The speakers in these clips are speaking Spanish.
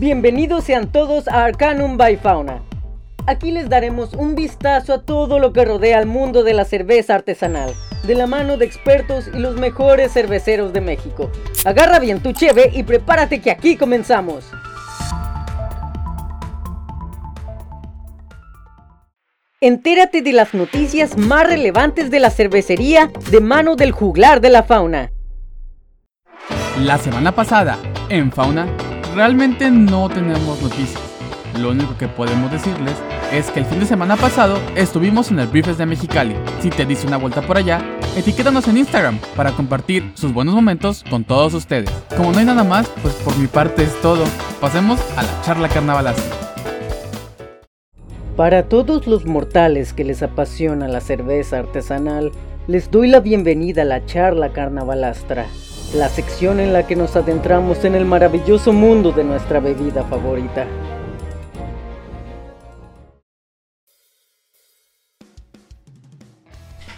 Bienvenidos sean todos a Arcanum by Fauna. Aquí les daremos un vistazo a todo lo que rodea al mundo de la cerveza artesanal, de la mano de expertos y los mejores cerveceros de México. Agarra bien tu cheve y prepárate que aquí comenzamos. Entérate de las noticias más relevantes de la cervecería de mano del juglar de la fauna. La semana pasada, en Fauna, realmente no tenemos noticias. Lo único que podemos decirles es que el fin de semana pasado estuvimos en el Briefes de Mexicali. Si te dice una vuelta por allá, etiquétanos en Instagram para compartir sus buenos momentos con todos ustedes. Como no hay nada más, pues por mi parte es todo. Pasemos a la charla carnavalesca. Para todos los mortales que les apasiona la cerveza artesanal, les doy la bienvenida a la charla carnavalastra, la sección en la que nos adentramos en el maravilloso mundo de nuestra bebida favorita.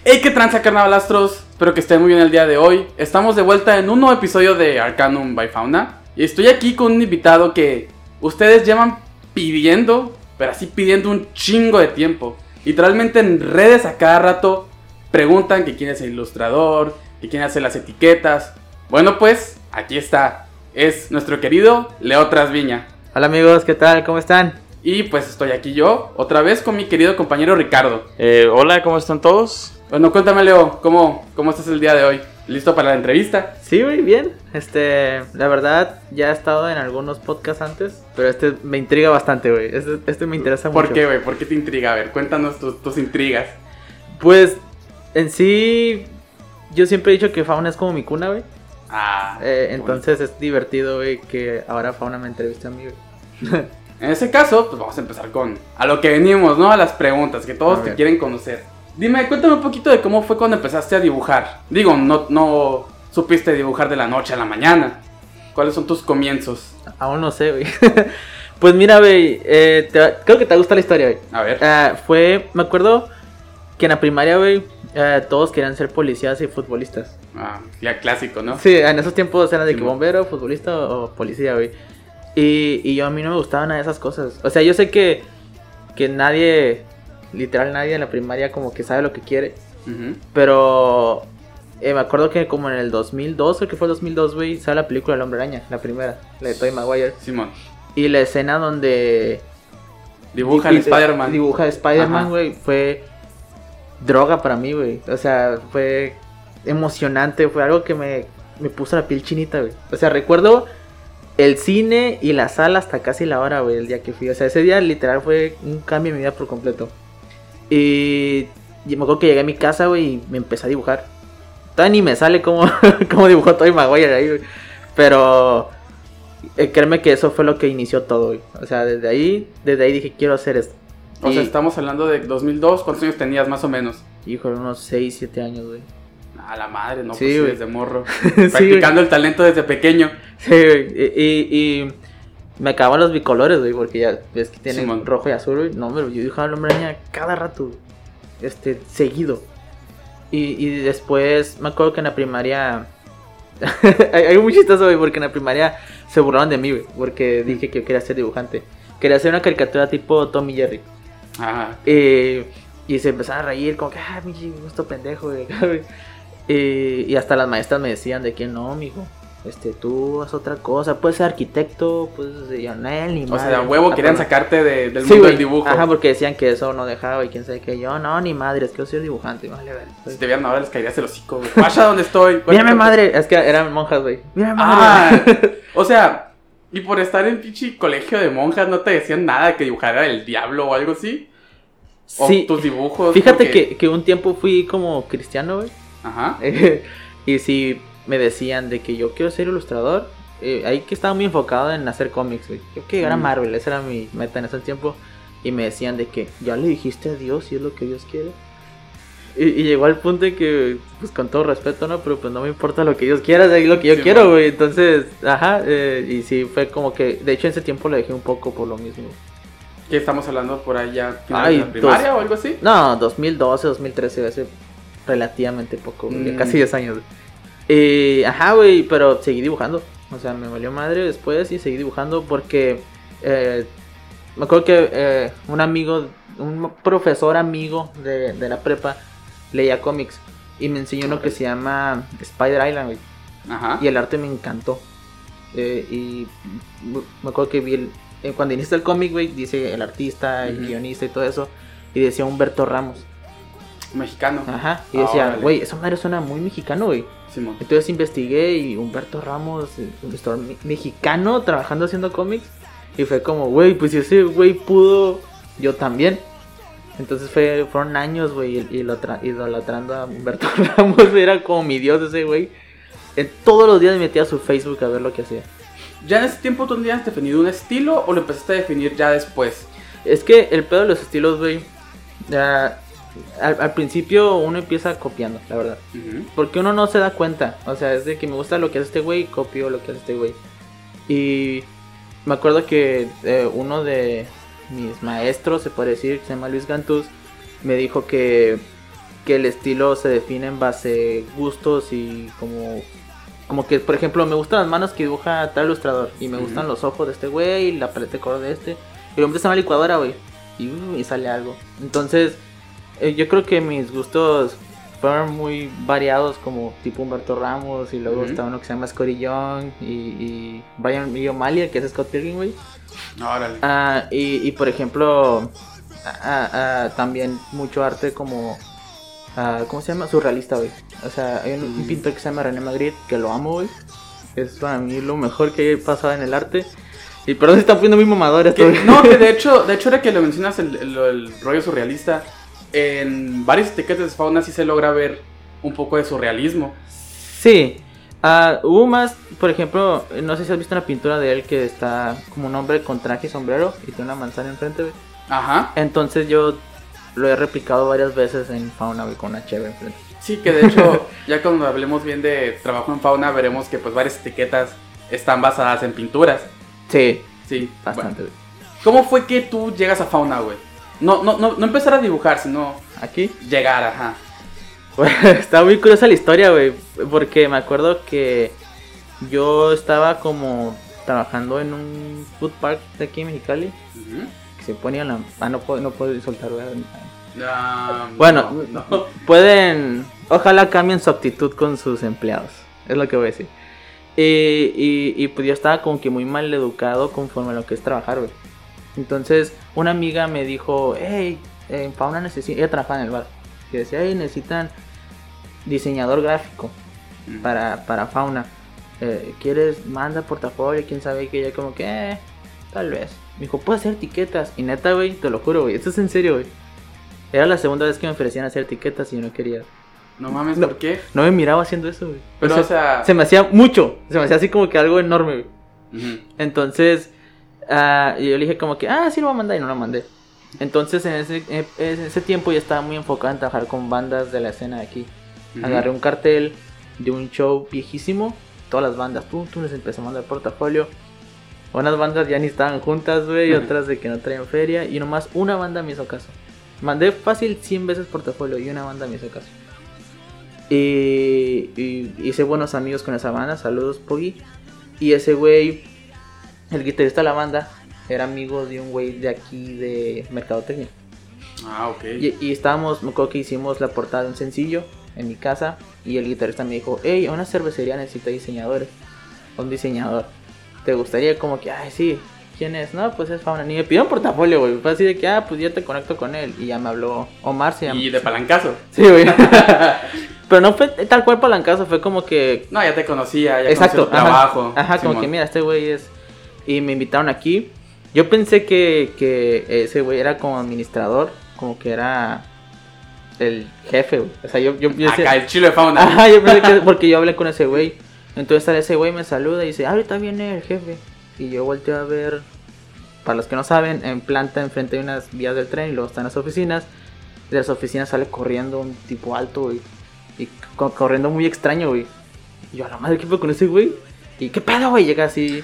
Hey, qué tranza carnavalastros, espero que estén muy bien el día de hoy. Estamos de vuelta en un nuevo episodio de Arcanum by Fauna y estoy aquí con un invitado que ustedes llevan pidiendo, pero así pidiendo un chingo de tiempo. Literalmente en redes a cada rato preguntan que quién es el ilustrador, que quién hace las etiquetas. Bueno, pues aquí está. Es nuestro querido Leo Trasviña. Hola amigos, ¿qué tal? ¿Cómo están? Y pues estoy aquí yo, otra vez con mi querido compañero Ricardo. Eh, hola, ¿cómo están todos? Bueno, cuéntame Leo, ¿cómo, ¿cómo estás el día de hoy? ¿Listo para la entrevista? Sí, muy bien. Este, la verdad, ya he estado en algunos podcasts antes, pero este me intriga bastante, güey. Este, este me interesa mucho. ¿Por qué, güey? ¿Por qué te intriga? A ver, cuéntanos tus, tus intrigas. Pues, en sí, yo siempre he dicho que Fauna es como mi cuna, güey. Ah, Eh, entonces es divertido, güey, que ahora Fauna me entreviste a mí, güey. En ese caso, pues vamos a empezar con a lo que venimos, ¿no? A las preguntas que todos te quieren conocer. Dime, cuéntame un poquito de cómo fue cuando empezaste a dibujar. Digo, no, no supiste dibujar de la noche a la mañana. ¿Cuáles son tus comienzos? Aún no sé, güey. pues mira, güey, eh, creo que te gusta la historia, güey. A ver. Ah, fue, me acuerdo que en la primaria, güey, eh, todos querían ser policías y futbolistas. Ah, ya clásico, ¿no? Sí, en esos tiempos eran de Sí, que bombero, futbolista o policía, güey. Y, y yo a mí no me gustaban nada de esas cosas. O sea, yo sé que, que nadie, literal nadie en la primaria como que sabe lo que quiere. Ujú. Pero eh, me acuerdo que como en el 2002, creo que fue el 2002, güey, sale la película El Hombre Araña, la primera, la de Tobey Maguire. Simón. Y la escena donde... Dibuja y- Spider-Man. Dibuja. Spider-Man, güey, fue droga para mí, güey. O sea, fue emocionante, fue algo que me, me puso la piel chinita, güey. O sea, recuerdo el cine y la sala hasta casi la hora, güey, el día que fui. O sea, ese día literal fue un cambio en mi vida por completo. Y, y me acuerdo que llegué a mi casa, güey, y me empecé a dibujar. Todavía ni me sale cómo, cómo dibujó Tobey Maguire ahí, güey. Pero eh, créeme que eso fue lo que inició todo, güey. O sea, desde ahí, desde ahí dije, quiero hacer esto. O sea, estamos hablando de 2002. ¿Cuántos años tenías más o menos? Hijo, unos 6, 7 años, güey. A la madre, no, Sí, pues desde morro. Sí, Practicando el talento desde pequeño. Sí. Y, y, y me acaban los bicolores, güey, porque ya ves que tienen rojo y azul, güey. No, pero yo dibujaba el hombre araña cada rato. Este, seguido. Y, y después me acuerdo que en la primaria. hay, hay muy chistoso, güey, porque en la primaria se burlaron de mí, güey, porque dije que yo quería ser dibujante. Quería hacer una caricatura tipo Tom y Jerry. Ajá. Eh, y se empezaron a reír, como que, ah, mi gusto pendejo, güey. Eh, y hasta las maestras me decían de que no, mijo. Este, tú haz otra cosa, puedes ser arquitecto, pues de yo, no, ni O madre". sea, huevo querían sacarte de- del Sí, mundo del dibujo. Ajá, porque decían que eso no dejaba y quién sabe que yo, no, ni madre, es que yo soy dibujante, vale, vale. Si te vieran ahora les caerías el hocico, güey. Vaya donde estoy. Mírame, madre, es que eran monjas, güey. Mírame, Ah, madre. o sea, y por estar en pinche colegio de monjas no te decían nada que dibujara el diablo o algo así. O sí, tus dibujos. fíjate porque- que, que un tiempo fui como cristiano, güey. Ajá. y si me decían de que yo quiero ser ilustrador, eh, ahí que estaba muy enfocado en hacer cómics, güey. Yo quería llegar a Mm. Marvel, esa era mi meta en ese tiempo. Y me decían de que ya le dijiste a Dios si es lo que Dios quiere. Y, y llegó al punto en que, pues con todo respeto, ¿no? Pero pues no me importa lo que Dios quiera, es lo que yo Sí, quiero, güey. Entonces, ajá, eh, y sí, fue como que, de hecho en ese tiempo lo dejé un poco por lo mismo. ¿Qué estamos hablando por allá? ¿Finales Ay, de primaria dos- o algo así? No, 2012, 2013, hace relativamente poco, güey, Mm. casi 10 años. Eh, ajá, güey, pero seguí dibujando. O sea, me valió madre después y seguí dibujando porque eh, me acuerdo que eh, un amigo, un profesor amigo de, de la prepa leía cómics y me enseñó uno que se llama Spider Island, güey. Ajá. Y el arte me encantó. Eh, y me acuerdo que vi el, cuando inicia el cómic, güey, dice el artista, el guionista y todo eso. Y decía Humberto Ramos. Mexicano. Ajá. Y Ah, decía, órale. güey, esa madre suena muy mexicano, güey. Simón. Entonces investigué y Humberto Ramos, un me- mexicano trabajando haciendo cómics. Y fue como, güey, pues si ese güey pudo, yo también. Entonces fue, fueron años, güey, y- lo tra- idolatrando a Humberto Ramos. Era como mi dios ese güey. Todos los días me metía a su Facebook a ver lo que hacía. ¿Ya en ese tiempo tú tenías definido un estilo o lo empezaste a definir ya después? Es que el pedo de los estilos, güey, al, al principio uno empieza copiando, la verdad. Porque uno no se da cuenta. O sea, es de que me gusta lo que hace este güey, copio lo que hace este güey. Y me acuerdo que eh, uno de mis maestros, se puede decir, se llama Luis Gantuz, me dijo que, que el estilo se define en base gustos y como... Como que, por ejemplo, me gustan las manos que dibuja tal ilustrador. Y me gustan los ojos de este güey, y la paleta de color de este. Y lo metes a una licuadora, güey. Y, uh, y sale algo. Entonces, eh, yo creo que mis gustos fueron muy variados, como tipo Humberto Ramos, y luego Ujú. está uno que se llama Scotty Young, y, y Brian y O'Malley, que es Scott Pilgrim, güey. Órale. Ah, y, y, por ejemplo, ah, ah, también mucho arte como. ah, ¿Cómo se llama? Surrealista, güey. O sea, hay un, un Mm. pintor que se llama René Magritte, que lo amo, güey. Es para mí lo mejor que he pasado en el arte. Y perdón, se está poniendo muy mamador esto, no, que de hecho, de hecho ahora que lo mencionas el, el- el rollo surrealista, en varias etiquetas de fauna sí se logra ver un poco de surrealismo. Sí. Ah, hubo más, por ejemplo, no sé si has visto una pintura de él que está como un hombre con traje y sombrero y tiene una manzana enfrente, güey. Ajá. Entonces yo lo he replicado varias veces en fauna, güey, con una cheve enfrente. Sí, que de hecho, ya cuando hablemos bien de trabajo en fauna, veremos que pues varias etiquetas están basadas en pinturas. Sí, Sí, bastante, bueno. güey. ¿Cómo fue que tú llegas a fauna, güey? No, no, no, no empezar a dibujar, sino Aquí. llegar, ajá. Está muy curiosa la historia, güey. Porque me acuerdo que yo estaba como trabajando en un food park de aquí en Mexicali. Que se ponía la. Ah, no puedo, no puedo soltar, güey. Bueno, no, no. pueden. Ojalá cambien su actitud con sus empleados. Es lo que voy a decir. Y, y, y, pues yo estaba como que muy mal educado conforme a lo que es trabajar, güey. Entonces, una amiga me dijo, hey, en Fauna necesita. Ella trabajaba en el bar. Y decía, hey, necesitan diseñador gráfico para, para Fauna. Eh, ¿Quieres? Manda portafolio, quién sabe. Que ella, como que, eh, tal vez. Me dijo, puedo hacer etiquetas. Y neta, güey, te lo juro, güey. Esto es en serio, güey. Era la segunda vez que me ofrecían hacer etiquetas y yo no quería. No mames, No. ¿por qué? No me miraba haciendo eso, güey. Pero, O sea, o sea. se me hacía mucho. Se me hacía así como que algo enorme, güey. Entonces, ah, yo le dije como que, ah, sí lo voy a mandar y no lo mandé. Entonces, en ese, en ese tiempo ya estaba muy enfocado en trabajar con bandas de la escena de aquí. Agarré un cartel de un show viejísimo. Todas las bandas, pum, pum, les empezó a mandar portafolio. Unas bandas ya ni estaban juntas, güey. Otras de que no traían feria. Y nomás una banda me hizo caso. Mandé fácil 100 veces portafolio y una banda me hizo caso. Y, y hice buenos amigos con esa banda. Saludos, Poggy. Y ese güey, el guitarrista de la banda, era amigo de un güey de aquí de Mercadotecnia. Ah, ok. Y, y estábamos, me acuerdo que hicimos la portada de un sencillo en mi casa. Y el guitarrista me dijo: Hey, una cervecería necesita diseñadores. Un diseñador. ¿Te gustaría? Como que, ay, sí. ¿Quién es? No, pues es Fauna. Ni me pidió un portafolio, güey. Fue así de que, ah, pues ya te conecto con él. Y ya me habló Omar, se llama. Y de palancazo. Sí, güey. Pero no fue tal cual palancazo, fue como que No, ya te conocía, ya Exacto, conocía tu trabajo. Ajá, como que mira, este güey es. Y me invitaron aquí. Yo pensé que, que ese güey era como administrador, como que era el jefe, güey. O sea, yo, yo, yo decía- el chilo de fauna. Ajá, yo pensé que porque yo hablé con ese güey. Entonces sale ese güey me saluda y dice, "Ah, ahorita viene el jefe. Y yo volteo a ver, para los que no saben, en planta enfrente de unas vías del tren y luego están las oficinas. De las oficinas sale corriendo un tipo alto, güey. Y co- corriendo muy extraño, güey. Y yo, a la madre, ¿qué fue con ese güey? Y qué pedo, güey, llega así.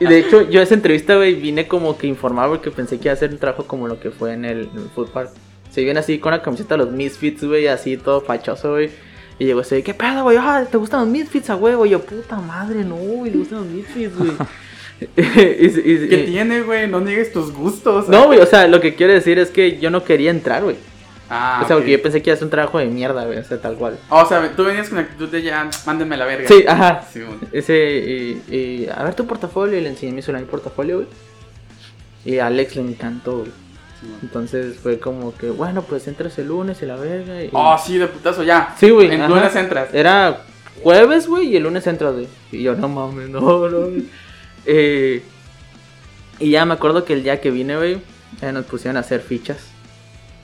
Y de hecho, yo a esa entrevista, güey, vine como que informar porque pensé que iba a hacer un trabajo como lo que fue en el, en el food park. Se viene así con la camiseta de los Misfits, güey, así todo fachoso, güey. Y llegó ese, ¿qué pedo, güey? Ah, ¿te gustan los Misfits a huevo? Y yo, puta madre, no, güey, le gustan los Misfits, güey. ¿Qué tiene, güey? No niegues tus gustos. No, güey, o sea, lo que quiero decir es que yo no quería entrar, güey. Ah, o sea, porque yo pensé que iba a ser un trabajo de mierda, güey, o sea, tal cual. O sea, tú venías con la actitud de ya, mándenme la verga. Sí, ajá. Sí, güey. Ese, y, y, a ver tu portafolio, y le enseñé mi celular y portafolio, güey. Y a Alex le encantó, güey. Sí. Entonces fue como que, bueno, pues entras el lunes y la verga. Y... Oh, sí, de putazo, ya. Sí, güey. En ajá. lunes entras. Era jueves, güey, y el lunes entras, güey. Y yo, no mames, no, no. Eh, y ya me acuerdo que el día que vine, güey, eh, nos pusieron a hacer fichas.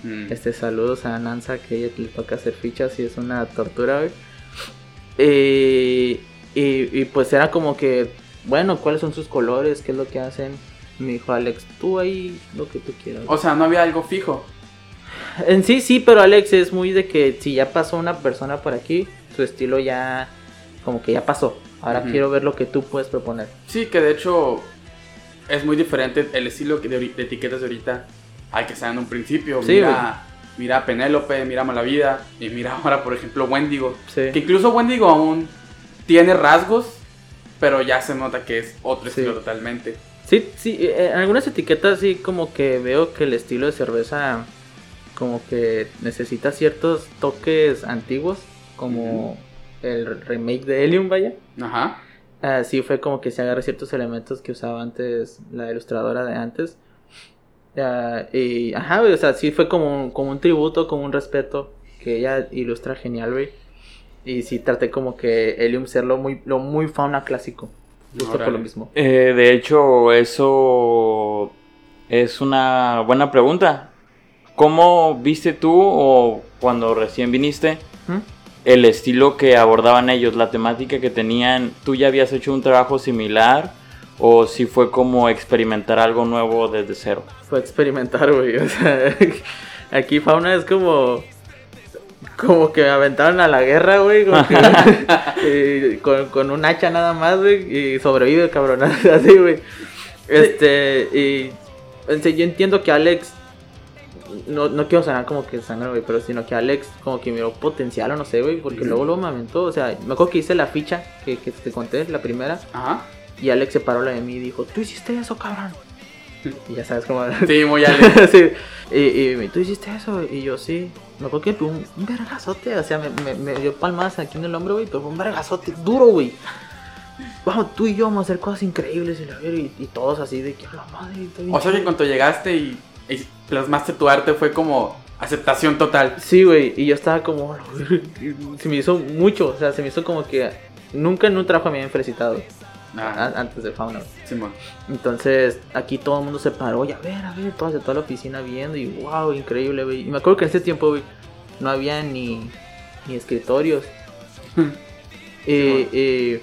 Mm. Este, saludos a Nanza, que ella le toca hacer fichas y es una tortura, güey. Eh, y, y pues era como que, bueno, ¿cuáles son sus colores? ¿Qué es lo que hacen? Me dijo Alex, tú ahí lo que tú quieras. O sea, no había algo fijo. En sí, sí, pero Alex es muy de que si ya pasó una persona por aquí, su estilo ya, como que ya pasó. Ahora quiero ver lo que tú puedes proponer. Sí, que de hecho es muy diferente el estilo de etiquetas de ahorita al que está en un principio. Sí, mira, mira a Penélope, mira a Malavida y mira ahora, por ejemplo, Wendigo. Sí. Que incluso Wendigo aún tiene rasgos, pero ya se nota que es otro Sí. estilo totalmente. Sí, sí, eh, en algunas etiquetas sí como que veo que el estilo de cerveza como que necesita ciertos toques antiguos, como el remake de Helium, vaya. Ajá. Así fue como que se agarra ciertos elementos que usaba antes la ilustradora de antes. Ah, y, ajá, güey, o sea, sí fue como un, como un tributo, como un respeto, que ella ilustra genial, güey. Y sí traté como que Helium ser lo muy, lo muy fauna clásico, justo por lo mismo. Eh, de hecho, eso es una buena pregunta. ¿Cómo viste tú o cuando recién viniste ¿Mm? el estilo que abordaban ellos, la temática que tenían? ¿Tú ya habías hecho un trabajo similar o si fue como experimentar algo nuevo desde cero? Fue experimentar, güey. O sea, aquí fauna es como. Como que me aventaron a la guerra, güey. que- con, con un hacha nada más, güey. Y sobrevive, cabrón. Así, güey. Este. Y. en yo entiendo que Alex. No, no quiero sonar como que sangre, güey. Pero sino que Alex, como que miró potencial o no sé, güey. Porque Ujú. luego, luego me aventó. O sea, me acuerdo que hice la ficha que, que te conté, la primera. Ajá. Y Alex se paró la de mí y dijo: Tú hiciste eso, cabrón. Y ya sabes cómo. Sí, muy alegre. sí. Y, y tú hiciste eso. Y yo sí. Me acuerdo que pegó un, un vergazote. O sea, me, me, me dio palmadas aquí en el hombro, güey. Pero fue un vergazote duro, güey. Vamos, tú y yo vamos a hacer cosas increíbles. Y, y, y todos así de que "A la madre. O sea que chido". cuando llegaste y, y plasmaste tu arte fue como aceptación total. Sí, güey. Y yo estaba como. Se me hizo mucho. O sea, se me hizo como que. Nunca en un trabajo me habían felicitado. Ah, Antes de Fauna. Simón. Entonces, aquí todo el mundo se paró, y a ver, a ver, de toda la oficina viendo, y wow, increíble, güey. Y me acuerdo que en ese tiempo, güey, no había ni, ni escritorios. y, y,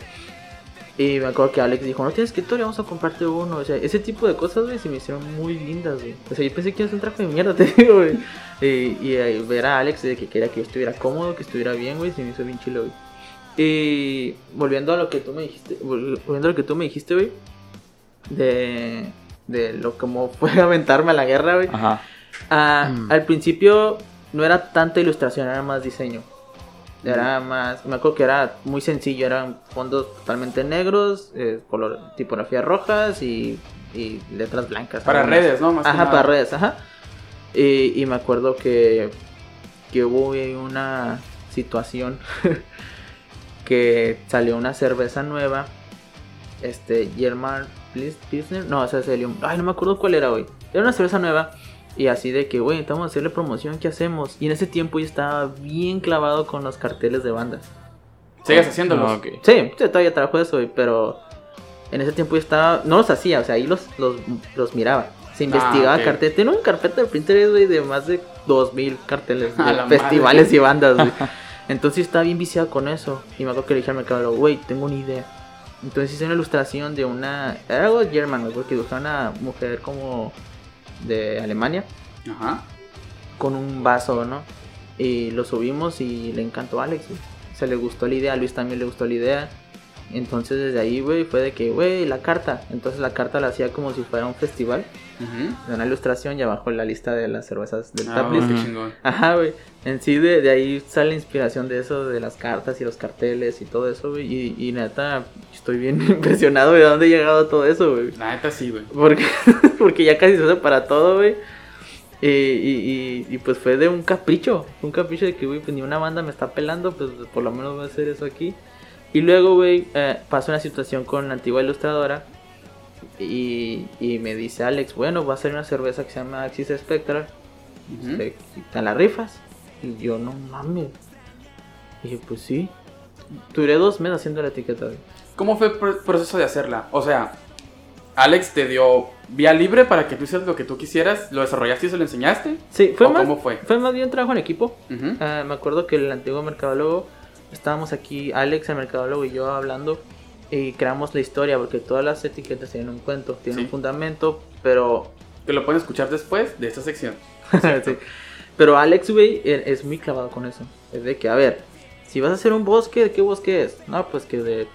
y me acuerdo que Alex dijo, no tienes escritorio, vamos a comprarte uno. O sea, ese tipo de cosas, güey, se me hicieron muy lindas, güey. O sea, yo pensé que iba a ser un traje de mierda, te digo, güey. Y, y, eh, ver a Alex de que quería que yo estuviera cómodo, que estuviera bien, güey, se me hizo bien chilo, güey. Y volviendo a lo que tú me dijiste, vol- volviendo a lo que tú me dijiste, güey, de, de lo como fue aventarme a la guerra, güey. Ajá. Ah, Mm. Al principio no era tanta ilustración, era más diseño. Era más, me acuerdo que era muy sencillo, eran fondos totalmente negros, eh, color, tipografía rojas y, y letras blancas. Para algunas. redes, ¿no? Más Ajá, para redes, ajá. Y, y me acuerdo que, que hubo una situación que salió una cerveza nueva. Este, German Pils- Pilsner. No, esa es Helium. Ay, no me acuerdo cuál era, güey. Era una cerveza nueva. Y así de que, güey, estamos a hacerle promoción, ¿qué hacemos? Y en ese tiempo yo estaba bien clavado con los carteles de bandas. Sigues haciéndolos. Ah. Sí, todavía trabajo eso, güey, pero en ese tiempo yo estaba, no los hacía, o sea, ahí los, los, los miraba. Se investigaba Ah, carteles. Tengo una carpeta de Pinterest, güey, de más de 2000 carteles de festivales madre. y bandas, güey. Entonces estaba bien viciado con eso. Y me acuerdo que le dije al mercado, güey, tengo una idea. Entonces hice una ilustración de una. Era algo German, güey, porque dibujaba una mujer como de Alemania Ajá. con un vaso, ¿no? Y lo subimos y le encantó a Alex, güey. Se le gustó la idea, a Luis también le gustó la idea. Entonces desde ahí, güey, fue de que, güey, la carta. Entonces la carta la hacía como si fuera un festival. Ujú. De una ilustración y abajo la lista de las cervezas del Ah, Ujú. chingón. Ajá, güey. En sí, de, de ahí sale la inspiración de eso, de las cartas y los carteles y todo eso, güey. Y, y neta, estoy bien impresionado de dónde ha llegado todo eso, güey. Neta sí, güey. Porque, porque ya casi se usa para todo, güey. Y, y, y, y, pues fue de un capricho. Un capricho de que, güey, pues ni una banda me está pelando, pues por lo menos voy a hacer eso aquí. Y luego, güey, eh, pasó una situación con la antigua ilustradora. Y, y me dice Alex, bueno, va a ser una cerveza que se llama Axis Spectral. Ujú. ¿Te, te la rifas? Y yo, no mames. Y dije, pues sí. Duré dos meses haciendo la etiqueta, güey. ¿Cómo fue el pr- proceso de hacerla? O sea, Alex te dio vía libre para que tú hicieras lo que tú quisieras, lo desarrollaste y se lo enseñaste. Sí, fue ¿O más, cómo fue? fue más bien trabajo en equipo. Ah, me acuerdo que el antiguo mercadólogo, estábamos aquí, Alex, el mercadólogo y yo hablando, y creamos la historia, porque todas las etiquetas tienen un cuento, tienen Sí. un fundamento, pero... Que lo pueden escuchar después de esta sección. sí. Pero Alex, güey, e- es muy clavado con eso. Es de que, a ver, si vas a hacer un bosque, ¿de qué bosque es? No, pues que de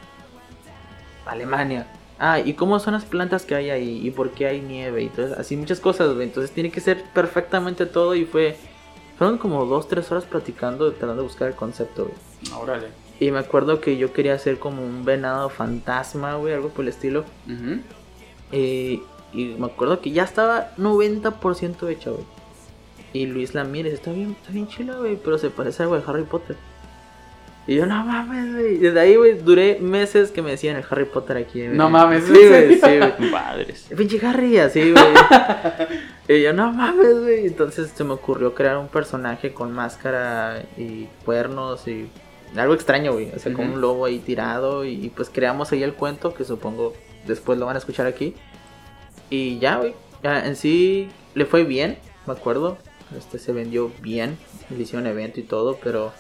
Alemania. Ah, ¿y cómo son las plantas que hay ahí? ¿Y por qué hay nieve? Y entonces, así muchas cosas, güey. Entonces tiene que ser perfectamente todo y fue... Fueron como dos, tres horas platicando, tratando de buscar el concepto, güey. Órale. Y me acuerdo que yo quería hacer como un venado fantasma, güey, algo por el estilo. Ujú. Y, y me acuerdo que ya estaba 90% hecha, güey. Y Luis la mira y dice, está bien, está bien chila, güey, pero se parece algo de Harry Potter. Y yo, no mames, güey. Desde ahí, güey, duré meses que me decían el Harry Potter aquí. güey. No mames, Sí, ¿en güey, sí, güey. Pinche Harry, así, güey. y yo, no mames, güey. Entonces se me ocurrió crear un personaje con máscara y cuernos y algo extraño, güey. O sea, con un lobo ahí tirado. Y, y, pues creamos ahí el cuento que supongo después lo van a escuchar aquí. Y ya, güey. En sí le fue bien, me acuerdo. Este se vendió bien. Le hicieron evento y todo, pero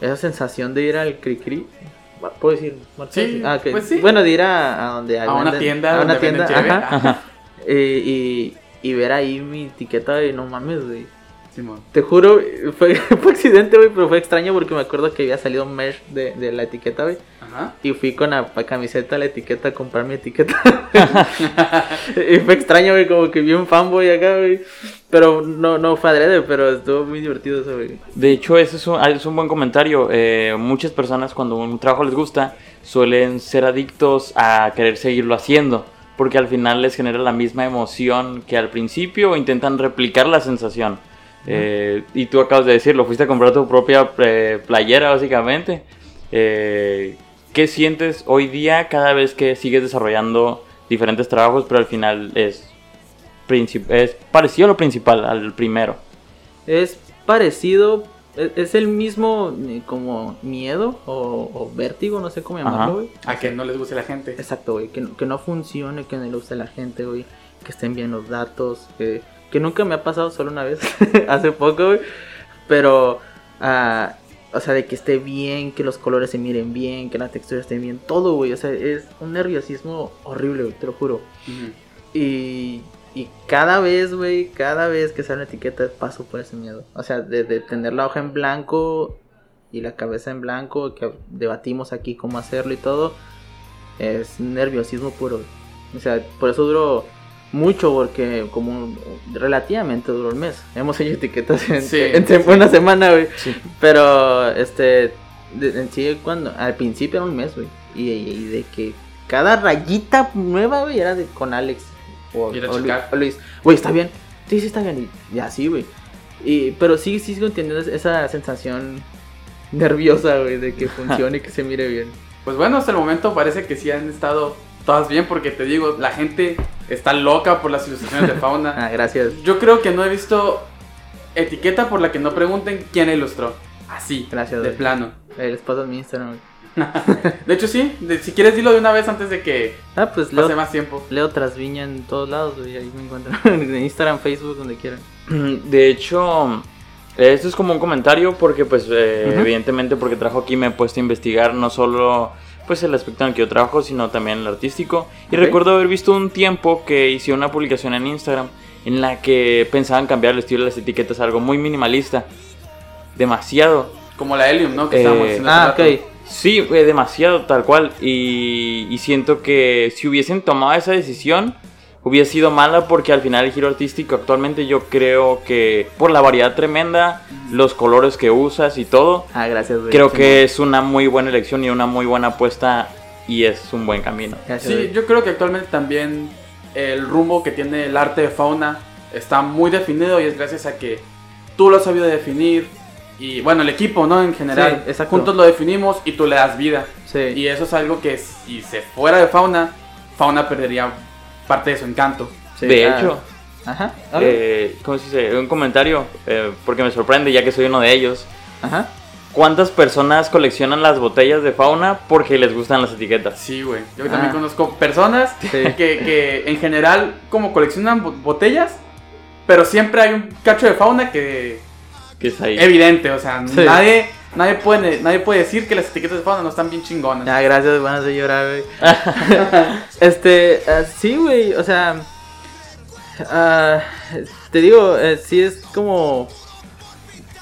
esa sensación de ir al Cricri. ¿Puedo decir? Sí, Ah, ok. pues sí. Bueno, de ir a, a donde A una tienda a donde una tienda, ajá. Ajá. Eh, y, y ver ahí mi etiqueta de no mames, güey. Simón. Te juro, fue, fue accidente, güey, pero fue extraño porque me acuerdo que había salido merch de, de la etiqueta, güey. Ajá. Y fui con la camiseta, la etiqueta, a comprar mi etiqueta. y fue extraño, güey, como que vi un fanboy acá, güey. Pero no, no fue adrede, pero estuvo muy divertido eso, güey. De hecho, ese es un, es un buen comentario. Eh, muchas personas cuando un trabajo les gusta suelen ser adictos a querer seguirlo haciendo. Porque al final les genera la misma emoción que al principio o intentan replicar la sensación. Eh, y tú acabas de decirlo, fuiste a comprar tu propia eh, playera básicamente. Eh, ¿Qué sientes hoy día cada vez que sigues desarrollando diferentes trabajos, pero al final es, es parecido a lo principal, al primero? Es parecido, es, el mismo eh, como miedo o, o vértigo, no sé cómo llamarlo, güey. A que no les guste la gente. Exacto, güey, que, no- que no funcione, que no le guste a la gente, güey, que estén bien los datos, que, que nunca me ha pasado solo una vez, hace poco, güey, pero, ah, o sea, de que esté bien, que los colores se miren bien, que la textura esté bien, todo, güey, o sea, es un nerviosismo horrible, güey, te lo juro. Y, y cada vez, güey, cada vez que sale una etiqueta paso por ese miedo. O sea, de, de tener la hoja en blanco y la cabeza en blanco, que debatimos aquí cómo hacerlo y todo, es nerviosismo puro. O sea, por eso duró mucho, porque como relativamente duró un mes. Hemos hecho etiquetas en, Sí, en sí. una semana, güey. Sí. Pero, este, en sí, cuando, al principio era un mes, güey. Y, y de que cada rayita nueva, güey, era de, con Alex. O, Ir a o o Luis. Güey, ¿está bien? Sí, sí, está bien. Y, y así, güey. Y, pero sí, sí sigo entendiendo es- esa sensación nerviosa, güey, de que funcione y que se mire bien. Pues bueno, hasta el momento parece que sí han estado todas bien porque te digo, la gente está loca por las ilustraciones de fauna. Ah, gracias. Yo creo que no he visto etiqueta por la que no pregunten quién ilustró. Así, Gracias, de güey. plano. Les paso mi Instagram, güey. De hecho, sí, de- si quieres dilo de una vez antes de que Ah, pues pase leo, más tiempo. leo Trasviña en todos lados, güey. Ahí me encuentran. en Instagram, Facebook, donde quieran. De hecho, esto es como un comentario porque, pues, eh, evidentemente, porque trabajo aquí me he puesto a investigar no solo, pues, el aspecto en el que yo trabajo, sino también el artístico. Y recuerdo haber visto un tiempo que hice una publicación en Instagram en la que pensaban cambiar el estilo de las etiquetas a algo muy minimalista. Demasiado. Como la Helium, ¿no? Que Eh, estábamos haciendo Ah, rato. ok. Sí, eh, demasiado, tal cual. Y, y siento que si hubiesen tomado esa decisión, hubiese sido mala porque al final el giro artístico actualmente yo creo que por la variedad tremenda, los colores que usas y todo, Ah, gracias, güey. creo que es una muy buena elección y una muy buena apuesta y es un buen camino. Gracias, Sí, güey. yo creo que actualmente también el rumbo que tiene el arte de fauna está muy definido y es gracias a que tú lo has sabido definir y bueno, el equipo, ¿no? En general, Sí, juntos lo definimos y tú le das vida. Sí. Y eso es algo que si se fuera de fauna, fauna perdería parte de su encanto. Sí, de ah, hecho, Ajá. eh, ¿cómo se dice? Un comentario, eh, porque me sorprende ya que soy uno de ellos. Ajá. ¿Cuántas personas coleccionan las botellas de fauna porque les gustan las etiquetas? Sí, güey. Yo Ah. también conozco personas Sí. que, que en general como coleccionan bo- botellas, pero siempre hay un cacho de fauna que Que es ahí. evidente, o sea, Sí. nadie, nadie, puede, nadie puede decir que las etiquetas de fauna no están bien chingonas. Ah, gracias, van a hacer llorar, güey. este, ah, sí, güey, o sea. ah, te digo, eh, sí es como.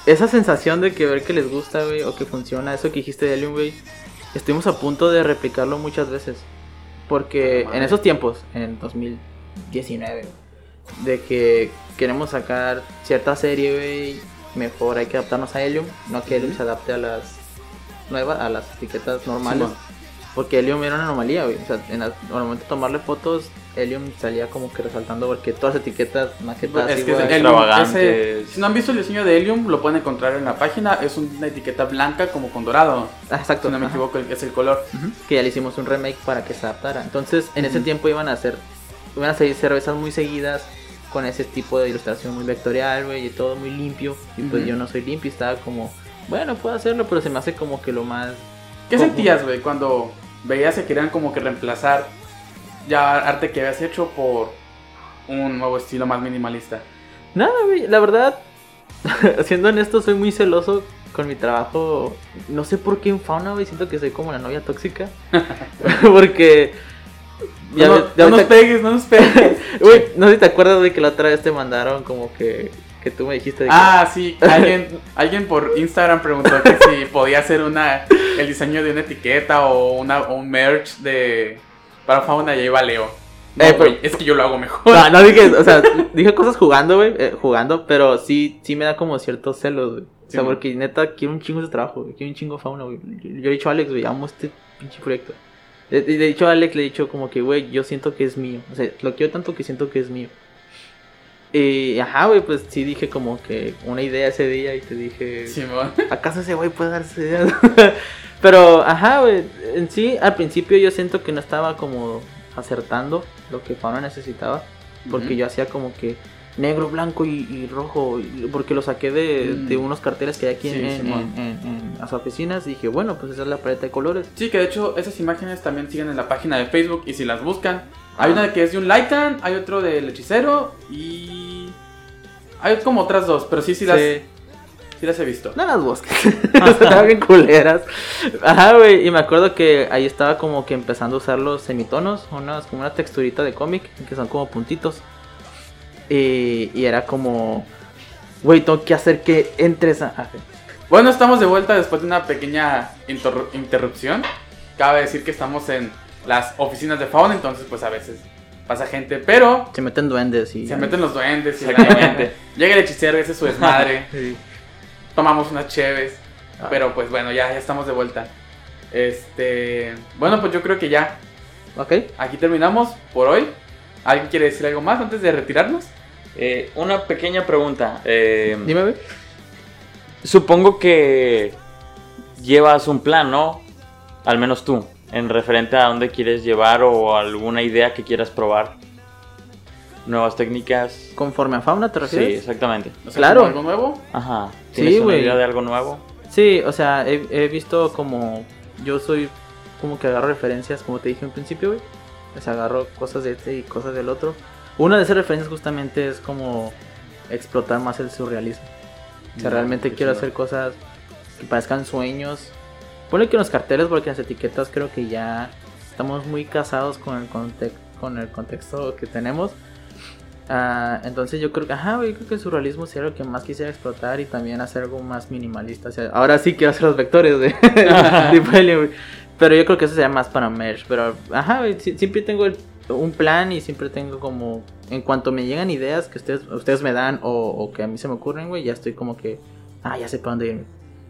Esa sensación de que ver que les gusta, güey, o que funciona, eso que dijiste de Alien, güey. Estuvimos a punto de replicarlo muchas veces. Porque Madre. en esos tiempos, en 2019, de que queremos sacar cierta serie, güey, mejor hay que adaptarnos a Helium, no que Helium se adapte a las nuevas, a las etiquetas normales. Porque Helium era una anomalía, güey. O sea, en la- al momento de tomarle fotos, Helium salía como que resaltando porque todas las etiquetas maquetadas Es que igual. el- extravagantes. ese- si no han visto el diseño de Helium, lo pueden encontrar en la página. Es una etiqueta blanca como con dorado. Ah, exacto. Si no me ajá. equivoco, es el color. Que ya le hicimos un remake para que se adaptara. Entonces, en ese tiempo iban a hacer, iban a salir cervezas muy seguidas con ese tipo de ilustración muy vectorial, güey, y todo muy limpio. Y pues yo no soy limpio estaba como, bueno, puedo hacerlo, pero se me hace como que lo más ¿Qué sentías, güey, cuando veías que querían como que reemplazar ya arte que habías hecho por un nuevo estilo más minimalista? Nada, güey, la verdad, siendo honesto, soy muy celoso con mi trabajo. No sé por qué en fauna, güey, siento que soy como la novia tóxica. Porque. No, no- ya no nos pegues, no nos pegues. Güey, no sé si te acuerdas, güey, que la otra vez te mandaron como que. Que tú me dijiste de que- Ah, sí, alguien, alguien por Instagram preguntó que si podía hacer una, el diseño de una etiqueta o, una, o un merch de para fauna y ahí va Leo. No, Eh, pero- es que yo lo hago mejor. No, no dije, o sea, dije cosas jugando, güey, eh, jugando, pero sí, sí me da como ciertos celos, güey. O sea, porque neta quiero un chingo de trabajo, güey, quiero un chingo de fauna, güey. Yo, yo he dicho a Alex, güey, amo este pinche proyecto. Le, le he dicho a Alex, le he dicho como que, güey, yo siento que es mío. O sea, lo quiero tanto que siento que es mío. Y, ajá, güey, pues sí dije como que una idea ese día y te dije, Simón. ¿acaso ese güey puede darse ideas? Pero, ajá, güey, en sí, al principio yo siento que no estaba como acertando lo que Fauna necesitaba. Porque yo hacía como que negro, blanco y, y rojo. Porque lo saqué de, Mm. de unos carteles que hay aquí en, Sí, en- Simón. en- en- en las oficinas. Y dije, bueno, pues esa es la paleta de colores. Sí, que de hecho esas imágenes también siguen en la página de Facebook y si las buscan, hay Ah. una que es de un Lycan, hay otro del hechicero y hay como otras dos, pero sí, sí las, Sí. sí las he visto. No las busques. Estaban bien culeras. Ajá, güey. Y me acuerdo que ahí estaba como que empezando a usar los semitonos. Unas, como una texturita de cómic. Que son como puntitos. Y, y era como. Güey, tengo que hacer que entres a. Bueno, estamos de vuelta después de una pequeña interru- interrupción. Cabe decir que estamos en las oficinas de fauna, entonces pues a veces pasa gente, pero Se meten duendes y. se meten los duendes y la- Exactamente. llega el hechicero, ese es su desmadre. Sí. tomamos unas cheves. Ah. Pero pues bueno, ya, ya estamos de vuelta. Este. Bueno, pues yo creo que ya. Ok. Aquí terminamos por hoy. ¿Alguien quiere decir algo más antes de retirarnos? Eh, una pequeña pregunta. eh, Dime. Supongo que llevas un plan, ¿no? Al menos tú, en referente a dónde quieres llevar o alguna idea que quieras probar. Nuevas técnicas. Conforme a fauna, ¿te Sí, refieres? exactamente. O sea, Claro. algo nuevo? Ajá. Sí, ¿Tienes una idea de algo nuevo? Sí, o sea, he, he visto como. Yo soy como que agarro referencias, como te dije en principio, güey. O sea, agarro cosas de este y cosas del otro. Una de esas referencias justamente es como explotar más el surrealismo. O sea, No, realmente quiero hacer cosas que parezcan sueños. Ponle que los carteles, porque las etiquetas creo que ya estamos muy casados con el, con el contexto que tenemos. Ah, entonces yo creo que, ajá, güey, creo que el surrealismo sería lo que más quisiera explotar y también hacer algo más minimalista. O sea, ahora sí quiero hacer los vectores de güey. Pero yo creo que eso sería más para Merge. Pero, ajá, siempre tengo el- un plan y siempre tengo como, en cuanto me llegan ideas que ustedes, ustedes me dan o, o que a mí se me ocurren, güey, ya estoy como que, ah, ya sé para dónde ir.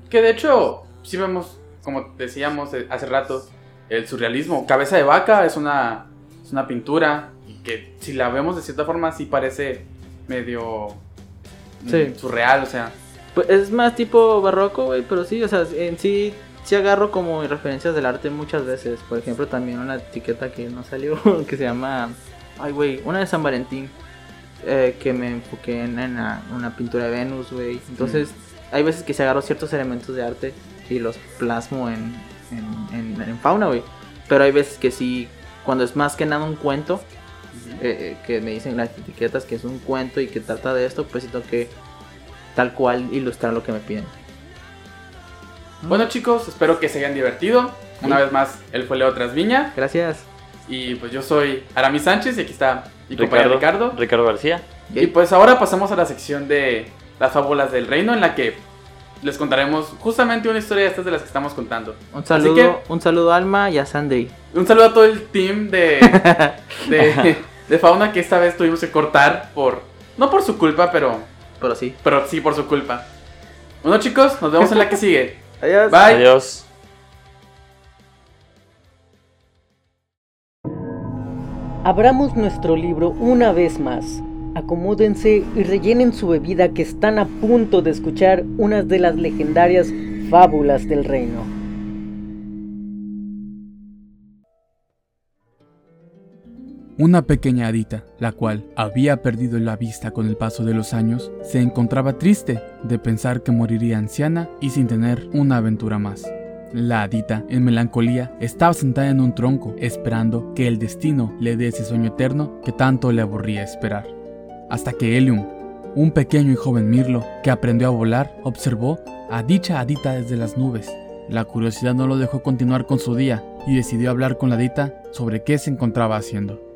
Que de hecho, si vemos, como decíamos eh, hace rato, el surrealismo. Cabeza de vaca es una, es una pintura y que si la vemos de cierta forma sí parece medio mm, Sí. surreal, o sea. Pues es más tipo barroco, güey, pero sí, o sea, en sí, sí agarro como referencias del arte muchas veces. Por ejemplo, también una etiqueta que no salió, que se llama, ay, güey, una de San Valentín, eh, que me enfoqué en, una pintura de Venus, güey. Entonces, hay veces que se agarro ciertos elementos de arte y los plasmo en, en, en- fauna, güey. Pero hay veces que sí, cuando es más que nada un cuento, eh, eh, que me dicen las etiquetas que es un cuento y que trata de esto, pues sí tengo que tal cual ilustrar lo que me piden. Bueno chicos, espero que se hayan divertido. Una vez más, él fue Leo Trasviña. Gracias. Y pues yo soy Aramis Sánchez y aquí está mi compañero Ricardo, Ricardo. Ricardo García. Y pues ahora pasamos a la sección de las fábulas del reino en la que les contaremos justamente una historia de estas de las que estamos contando. Un Así saludo, que- un saludo a Alma y a Sandy. Un saludo a todo el team de, de, de fauna que esta vez tuvimos que cortar por... No por su culpa, pero, Pero sí. pero sí por su culpa. Bueno chicos, nos vemos en la que sigue. Adiós. Bye. Adiós. Abramos nuestro libro una vez más. Acomódense y rellenen su bebida que están a punto de escuchar unas de las legendarias fábulas del reino. Una pequeña hadita, la cual había perdido la vista con el paso de los años, se encontraba triste de pensar que moriría anciana y sin tener una aventura más. La hadita, en melancolía, estaba sentada en un tronco, esperando que el destino le dé ese sueño eterno que tanto le aburría esperar. Hasta que Helium, un pequeño y joven mirlo que aprendió a volar, observó a dicha hadita desde las nubes. La curiosidad no lo dejó continuar con su día y decidió hablar con la hadita sobre qué se encontraba haciendo.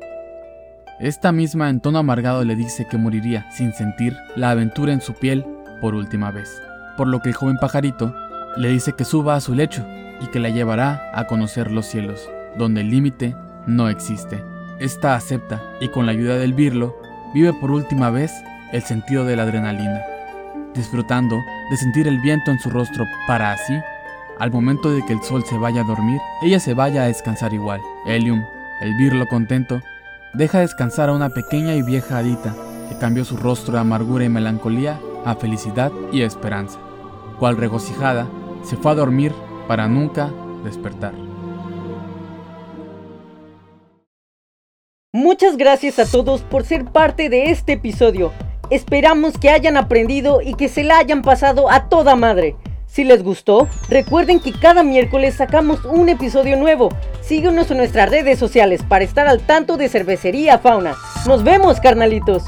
Esta misma en tono amargado le dice que moriría sin sentir la aventura en su piel por última vez, por lo que el joven pajarito le dice que suba a su lecho y que la llevará a conocer los cielos, donde el límite no existe. Esta acepta y con la ayuda del birlo vive por última vez el sentido de la adrenalina, disfrutando de sentir el viento en su rostro para así, al momento de que el sol se vaya a dormir, ella se vaya a descansar igual. Helium, el birlo contento, deja descansar a una pequeña y vieja hadita que cambió su rostro de amargura y melancolía a felicidad y esperanza, cual regocijada se fue a dormir para nunca despertar. Muchas gracias a todos por ser parte de este episodio. Esperamos que hayan aprendido y que se la hayan pasado a toda madre. Si les gustó, recuerden que cada miércoles sacamos un episodio nuevo. Síguenos en nuestras redes sociales para estar al tanto de Cervecería Fauna. Nos vemos, carnalitos.